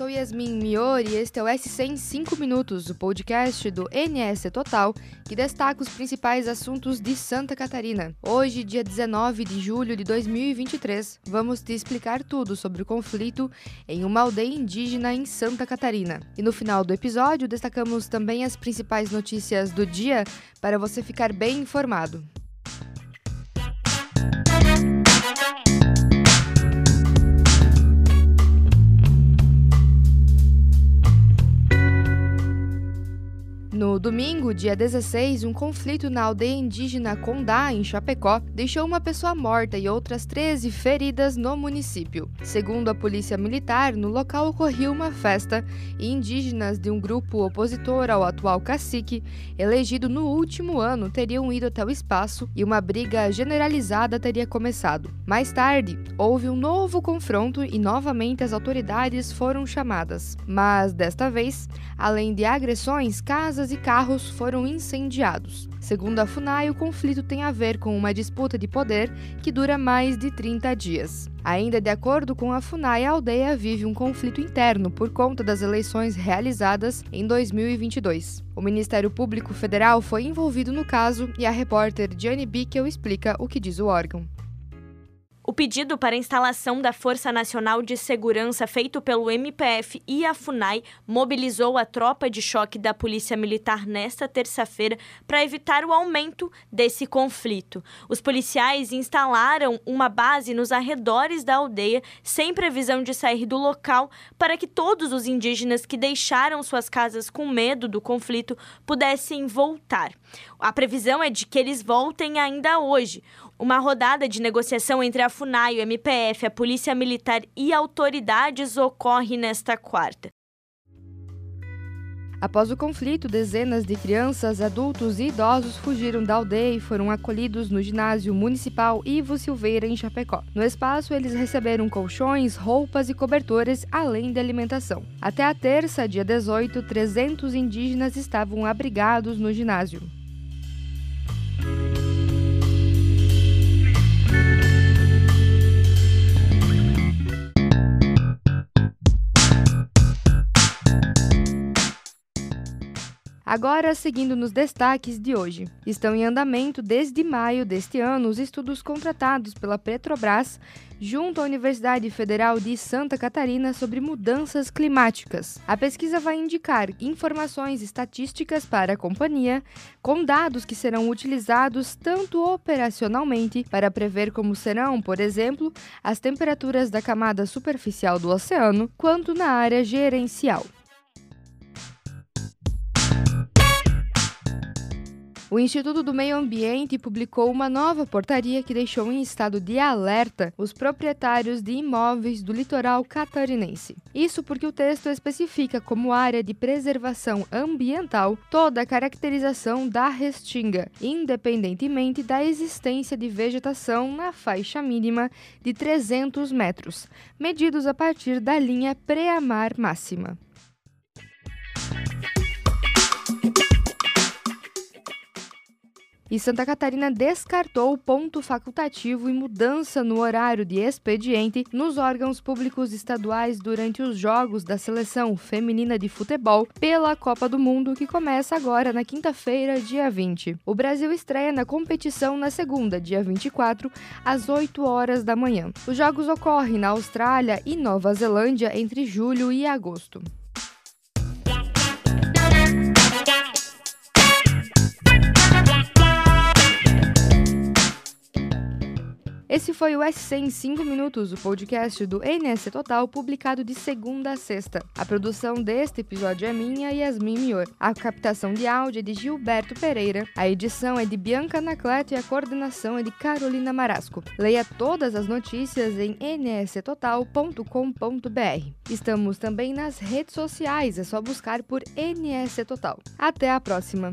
sou Yasmin Mior e este é o S100 5 Minutos, o podcast do NS Total, que destaca os principais assuntos de Santa Catarina. Hoje, dia 19 de julho de 2023, vamos te explicar tudo sobre o conflito em uma aldeia indígena em Santa Catarina. E no final do episódio, destacamos também as principais notícias do dia para você ficar bem informado. Domingo, dia 16, um conflito na aldeia indígena Condá, em Chapecó, deixou uma pessoa morta e outras 13 feridas no município. Segundo a polícia militar, no local ocorreu uma festa e indígenas de um grupo opositor ao atual cacique, elegido no último ano, teriam ido até o espaço e uma briga generalizada teria começado. Mais tarde, houve um novo confronto e novamente as autoridades foram chamadas. Mas desta vez, além de agressões, casas e carros foram incendiados. Segundo a FUNAI, o conflito tem a ver com uma disputa de poder que dura mais de 30 dias. Ainda de acordo com a FUNAI, a aldeia vive um conflito interno por conta das eleições realizadas em 2022. O Ministério Público Federal foi envolvido no caso e a repórter Diane Bickel explica o que diz o órgão. O pedido para instalação da Força Nacional de Segurança feito pelo MPF e a FUNAI mobilizou a tropa de choque da Polícia Militar nesta terça-feira para evitar o aumento desse conflito. Os policiais instalaram uma base nos arredores da aldeia, sem previsão de sair do local, para que todos os indígenas que deixaram suas casas com medo do conflito pudessem voltar. A previsão é de que eles voltem ainda hoje. Uma rodada de negociação entre a FUNAI, o MPF, a Polícia Militar e autoridades ocorre nesta quarta. Após o conflito, dezenas de crianças, adultos e idosos fugiram da aldeia e foram acolhidos no ginásio municipal Ivo Silveira, em Chapecó. No espaço, eles receberam colchões, roupas e cobertores, além de alimentação. Até a terça, dia 18, 300 indígenas estavam abrigados no ginásio. Agora, seguindo nos destaques de hoje. Estão em andamento desde maio deste ano os estudos contratados pela Petrobras junto à Universidade Federal de Santa Catarina sobre mudanças climáticas. A pesquisa vai indicar informações estatísticas para a companhia, com dados que serão utilizados tanto operacionalmente para prever como serão, por exemplo, as temperaturas da camada superficial do oceano, quanto na área gerencial. O Instituto do Meio Ambiente publicou uma nova portaria que deixou em estado de alerta os proprietários de imóveis do litoral catarinense. Isso porque o texto especifica como área de preservação ambiental toda a caracterização da restinga, independentemente da existência de vegetação na faixa mínima de 300 metros, medidos a partir da linha pré-amar máxima. E Santa Catarina descartou o ponto facultativo e mudança no horário de expediente nos órgãos públicos estaduais durante os Jogos da Seleção Feminina de Futebol pela Copa do Mundo, que começa agora na quinta-feira, dia 20. O Brasil estreia na competição na segunda, dia 24, às 8 horas da manhã. Os jogos ocorrem na Austrália e Nova Zelândia entre julho e agosto. Esse foi o SC em 5 minutos, o podcast do NS Total, publicado de segunda a sexta. A produção deste episódio é minha e Yasmin Mior. A captação de áudio é de Gilberto Pereira, a edição é de Bianca Anacleto e a coordenação é de Carolina Marasco. Leia todas as notícias em nstotal.com.br. Estamos também nas redes sociais, é só buscar por NS Total. Até a próxima!